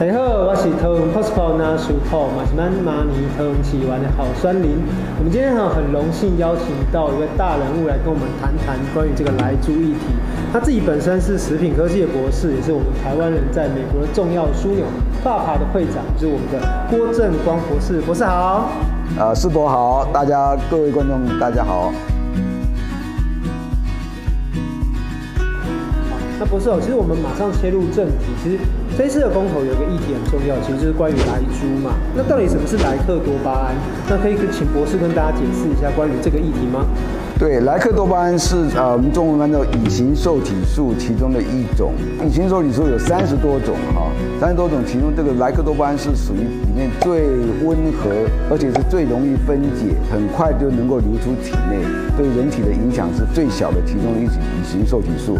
大家好，我是桃园 POSCO 拿书铺马西曼马尼桃园起玩的好酸林。我们今天很荣幸邀请到一位大人物来跟我们谈谈关于这个莱猪议题。他自己本身是食品科技的博士，也是我们台湾人在美国的重要枢纽 FAPA 的会长，就是我们的郭正光博士。博士好。呃，世博好，大家各位观众大家好。那博士哦，其实我们马上切入正题。其实这次的风头有个议题很重要，其实就是关于莱猪嘛。那到底什么是莱克多巴胺？那可以请博士跟大家解释一下关于这个议题吗？对，莱克多巴胺是呃我们中文翻译乙型受体素其中的一种。乙型受体素有三十多种哈，三十多种，其中这个莱克多巴胺是属于里面最温和，而且是最容易分解，很快就能够流出体内，对人体的影响是最小的其中一种乙型受体素。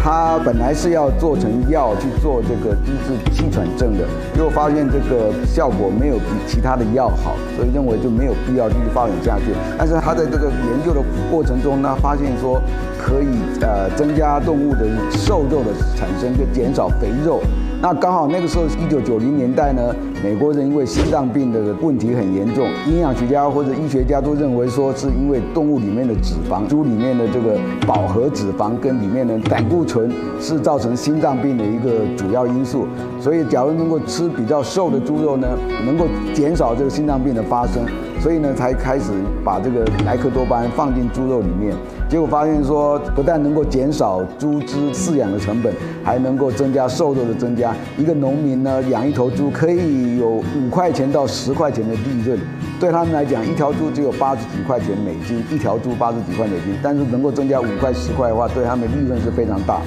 它本来是要做成药去做这个医治气喘症的，结果发现这个效果没有比其他的药好，所以认为就没有必要继续发展下去。但是他在这个研究的过过程中呢，发现说可以呃增加动物的瘦肉的产生，跟减少肥肉。那刚好那个时候一九九零年代呢，美国人因为心脏病的问题很严重，营养学家或者医学家都认为说是因为动物里面的脂肪，猪里面的这个饱和脂肪跟里面的胆固醇是造成心脏病的一个主要因素。所以假如能够吃比较瘦的猪肉呢，能够减少这个心脏病的发生。所以呢，才开始把这个莱克多巴胺放进猪肉里面，结果发现说，不但能够减少猪只饲养的成本，还能够增加瘦肉的增加。一个农民呢，养一头猪可以有五块钱到十块钱的利润，对他们来讲，一条猪只有八十几块钱美金，一条猪八十几块美金，但是能够增加五块十块的话，对他们的利润是非常大。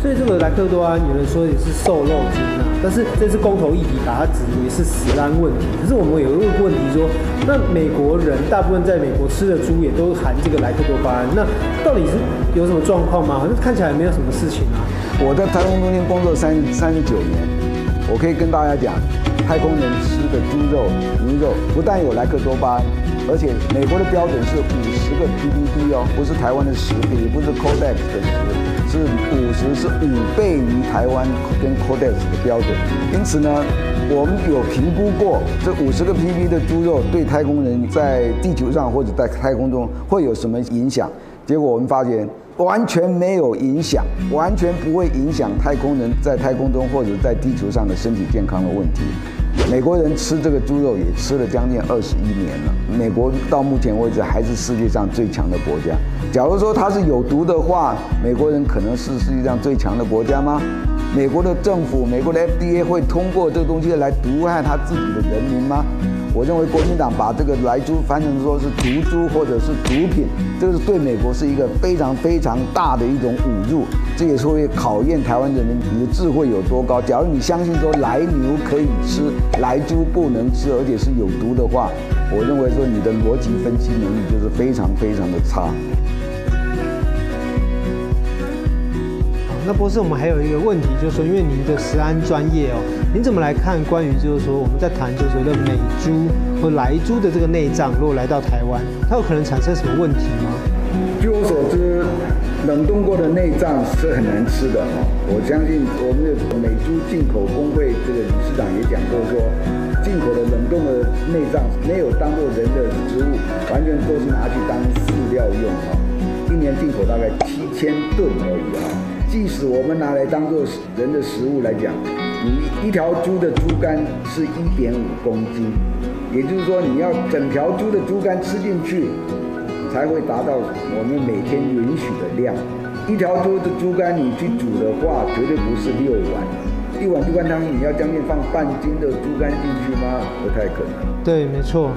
所以这个莱克多巴胺有人说也是瘦肉精啊，但是这次公投议题把它指为是食安问题。可是我们有一个问题说，那美国人大部分在美国吃的猪也都含这个莱克多巴胺，那到底是有什么状况吗？好像看起来没有什么事情啊。我在太空中心工作三三十九年，我可以跟大家讲，太空人吃的猪肉、牛肉不但有莱克多巴胺，而且美国的标准是五十个 ppb 哦，不是台湾的十 p，也不是 Codex 的十。是五十，是五倍于台湾跟 Codex 的标准，因此呢，我们有评估过这五十个 pp 的猪肉对太空人在地球上或者在太空中会有什么影响？结果我们发现完全没有影响，完全不会影响太空人在太空中或者在地球上的身体健康的问题。美国人吃这个猪肉也吃了将近二十一年了。美国到目前为止还是世界上最强的国家。假如说它是有毒的话，美国人可能是世界上最强的国家吗？美国的政府、美国的 FDA 会通过这个东西来毒害他自己的人民吗？我认为国民党把这个来猪翻成说是毒猪或者是毒品，这是对美国是一个非常非常大的一种侮辱。这也是会考验台湾人民你的智慧有多高。假如你相信说来牛可以吃，来猪不能吃，而且是有毒的话，我认为说你的逻辑分析能力就是非常非常的差。那博士，我们还有一个问题，就是说，因为您的食安专业哦，您怎么来看关于就是说我们在谈就是说的美猪或莱猪的这个内脏，如果来到台湾，它有可能产生什么问题吗？据我所知，冷冻过的内脏是很难吃的哈。我相信我们的美猪进口工会这个理事长也讲过说，进口的冷冻的内脏没有当做人的食物，完全都是拿去当饲料用哈。一年进口大概七千吨而已哈。即使我们拿来当做人的食物来讲，你一条猪的猪肝是一点五公斤，也就是说你要整条猪的猪肝吃进去，才会达到我们每天允许的量。一条猪的猪肝你去煮的话，绝对不是六碗，一碗猪肝汤你要将近放半斤的猪肝进去吗？不太可能。对，没错。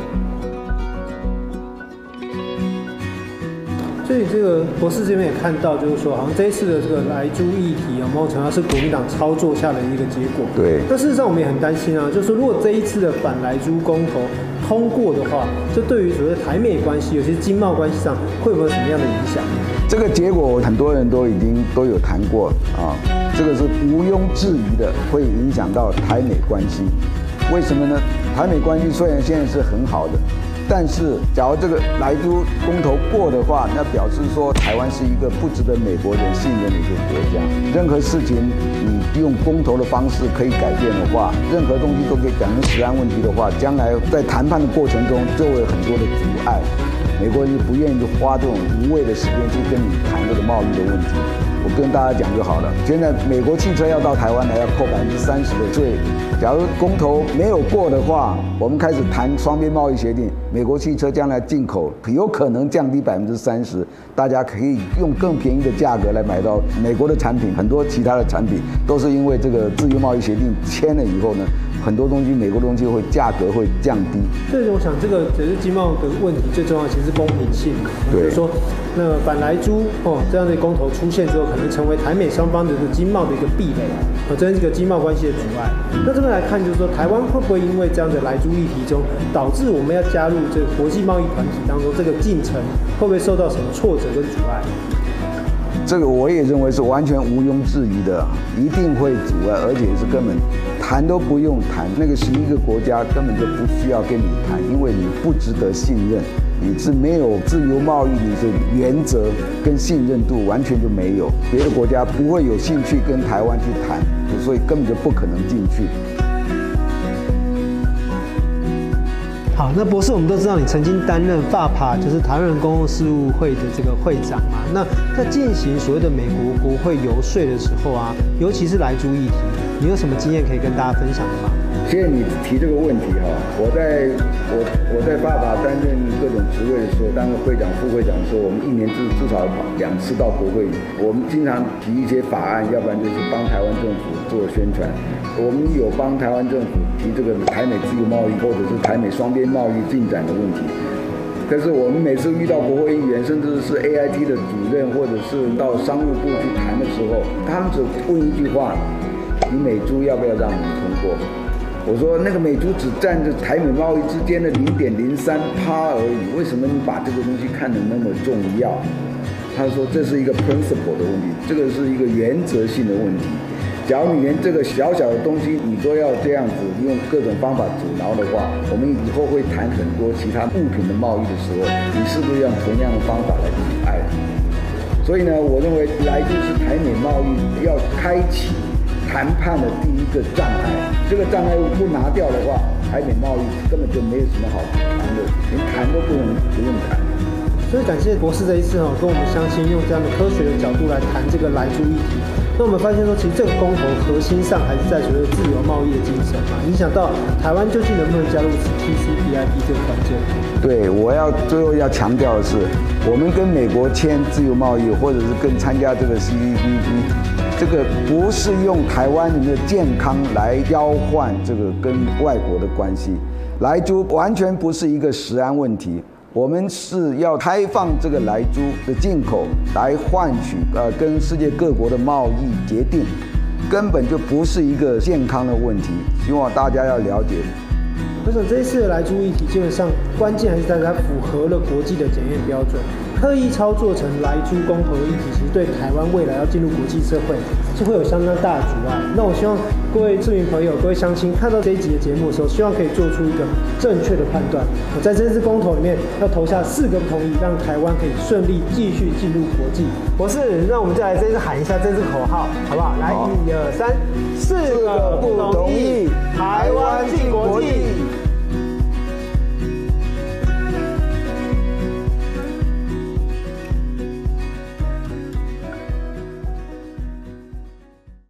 所以这个博士这边也看到，就是说，好像这一次的这个莱猪议题有某种程度是国民党操作下的一个结果。对。但事实上，我们也很担心啊，就是说，如果这一次的反莱猪公投通过的话，这对于所谓的台美关系，尤其是经贸关系上，会不会有什么样的影响？这个结果很多人都已经都有谈过啊，这个是毋庸置疑的，会影响到台美关系。为什么呢？台美关系虽然现在是很好的。但是，假如这个莱猪公投过的话，那表示说台湾是一个不值得美国人信任的一个国家。任何事情你用公投的方式可以改变的话，任何东西都可以讲成治安问题的话，将来在谈判的过程中就会有很多的阻碍。美国人是不愿意花这种无谓的时间去跟你谈这个贸易的问题。我跟大家讲就好了。现在美国汽车要到台湾来，要扣百分之三十的税。假如公投没有过的话，我们开始谈双边贸易协定，美国汽车将来进口有可能降低百分之三十，大家可以用更便宜的价格来买到美国的产品。很多其他的产品都是因为这个自由贸易协定签了以后呢。很多东西，美国东西会价格会降低。所以我想，这个只是经贸的问题，最重要其实是公平性。对。比如说，那个反莱猪哦这样的公投出现之后，可能成为台美双方的这个经贸的一个壁垒，哦，这是一个经贸关系的阻碍。那这边来看，就是说，台湾会不会因为这样的来猪议题中，导致我们要加入这个国际贸易团体当中，这个进程会不会受到什么挫折跟阻碍？这个我也认为是完全毋庸置疑的，一定会阻碍，而且是根本谈都不用谈。那个十一个国家根本就不需要跟你谈，因为你不值得信任，你是没有自由贸易，你的原则跟信任度完全就没有。别的国家不会有兴趣跟台湾去谈，所以根本就不可能进去。好，那博士，我们都知道你曾经担任 FAPA，就是台湾公共事务会的这个会长嘛。那在进行所谓的美国国会游说的时候啊，尤其是莱猪议题，你有什么经验可以跟大家分享的吗？谢谢你提这个问题哈，我在我我在爸爸担任各种职位的时候，当个会长、副会长的时候，我们一年至至少两次到国会，我们经常提一些法案，要不然就是帮台湾政府做宣传。我们有帮台湾政府提这个台美自由贸易，或者是台美双边贸易进展的问题。但是我们每次遇到国会议员，甚至是 AIT 的主任，或者是到商务部去谈的时候，他们只问一句话：你美珠要不要让我们通过？我说那个美珠只占着台美贸易之间的零点零三趴而已，为什么你把这个东西看得那么重要？他说这是一个 principle 的问题，这个是一个原则性的问题。假如你连这个小小的东西你都要这样子用各种方法阻挠的话，我们以后会谈很多其他物品的贸易的时候，你是不是用同样的方法来阻碍？所以呢，我认为来就是台美贸易要开启谈判的第一个障碍。这个障碍物不拿掉的话，台美贸易根本就没有什么好谈的，连谈都不能不用谈。所以感谢博士这一次哈，跟我们相亲用这样的科学的角度来谈这个来猪议题。那我们发现说，其实这个公投核心上还是在所谓的自由贸易的精神嘛，影响到台湾究竟能不能加入 TCP/IP 这个关键。对，我要最后要强调的是，我们跟美国签自由贸易，或者是跟参加这个 CPTPP。这个不是用台湾人的健康来交换这个跟外国的关系，莱猪完全不是一个食安问题，我们是要开放这个莱猪的进口来换取呃跟世界各国的贸易协定，根本就不是一个健康的问题，希望大家要了解。我想这次的莱猪议题，基本上关键还是在它符合了国际的检验标准。刻意操作成来猪公投的议题，其实对台湾未来要进入国际社会是会有相当大的阻碍。那我希望各位市民朋友、各位乡亲看到这一集的节目的时候，希望可以做出一个正确的判断。我在这次公投里面要投下四个不同意，让台湾可以顺利继续进入国际。博士，那我们再来这次喊一下这次口号，好不好？来，一二三，四个不同意，台湾进国际。